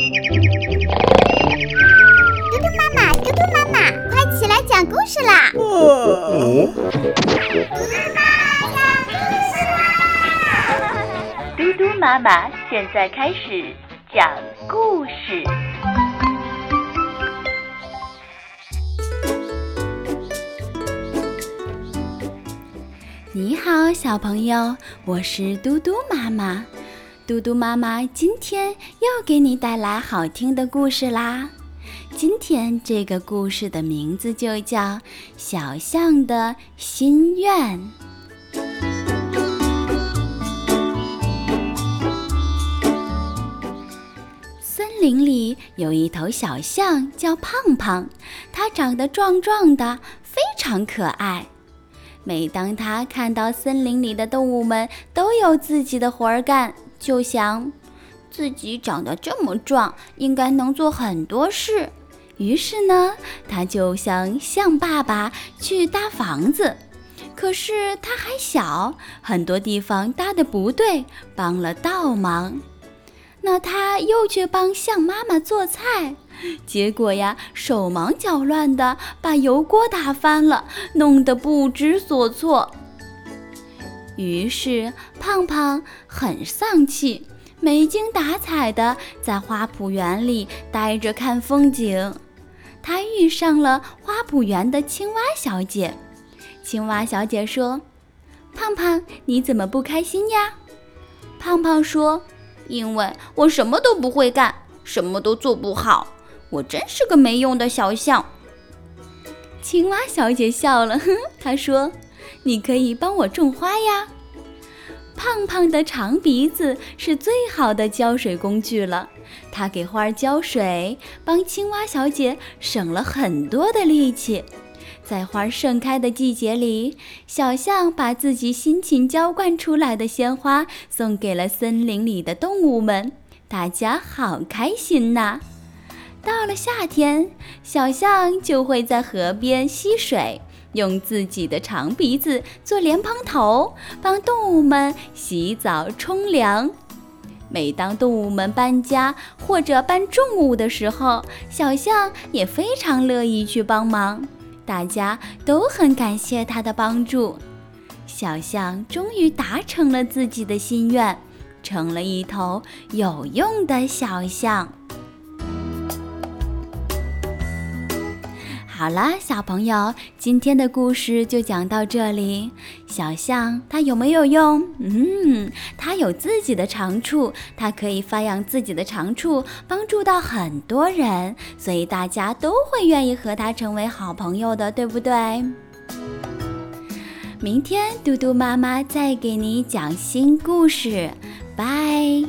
嘟嘟妈妈，嘟嘟妈妈，快起来讲故事啦！嘟嘟妈妈讲故事啦！嘟嘟妈妈现在开始讲故事。你好，小朋友，我是嘟嘟妈妈。嘟嘟妈妈今天又给你带来好听的故事啦。今天这个故事的名字就叫《小象的心愿》。森林里有一头小象，叫胖胖，它长得壮壮的，非常可爱。每当他看到森林里的动物们都有自己的活儿干，就想，自己长得这么壮，应该能做很多事。于是呢，他就向象爸爸去搭房子。可是他还小，很多地方搭的不对，帮了倒忙。那他又去帮象妈妈做菜，结果呀，手忙脚乱的把油锅打翻了，弄得不知所措。于是胖胖很丧气，没精打采的在花圃园里待着看风景。他遇上了花圃园的青蛙小姐。青蛙小姐说：“胖胖，你怎么不开心呀？”胖胖说：“因为我什么都不会干，什么都做不好，我真是个没用的小象。”青蛙小姐笑了，哼，她说。你可以帮我种花呀！胖胖的长鼻子是最好的浇水工具了，它给花儿浇水，帮青蛙小姐省了很多的力气。在花盛开的季节里，小象把自己辛勤浇灌出来的鲜花送给了森林里的动物们，大家好开心呐！到了夏天，小象就会在河边吸水。用自己的长鼻子做莲蓬头，帮动物们洗澡冲凉。每当动物们搬家或者搬重物的时候，小象也非常乐意去帮忙。大家都很感谢它的帮助。小象终于达成了自己的心愿，成了一头有用的小象。好了，小朋友，今天的故事就讲到这里。小象它有没有用？嗯，它有自己的长处，它可以发扬自己的长处，帮助到很多人，所以大家都会愿意和它成为好朋友的，对不对？明天嘟嘟妈妈再给你讲新故事，拜。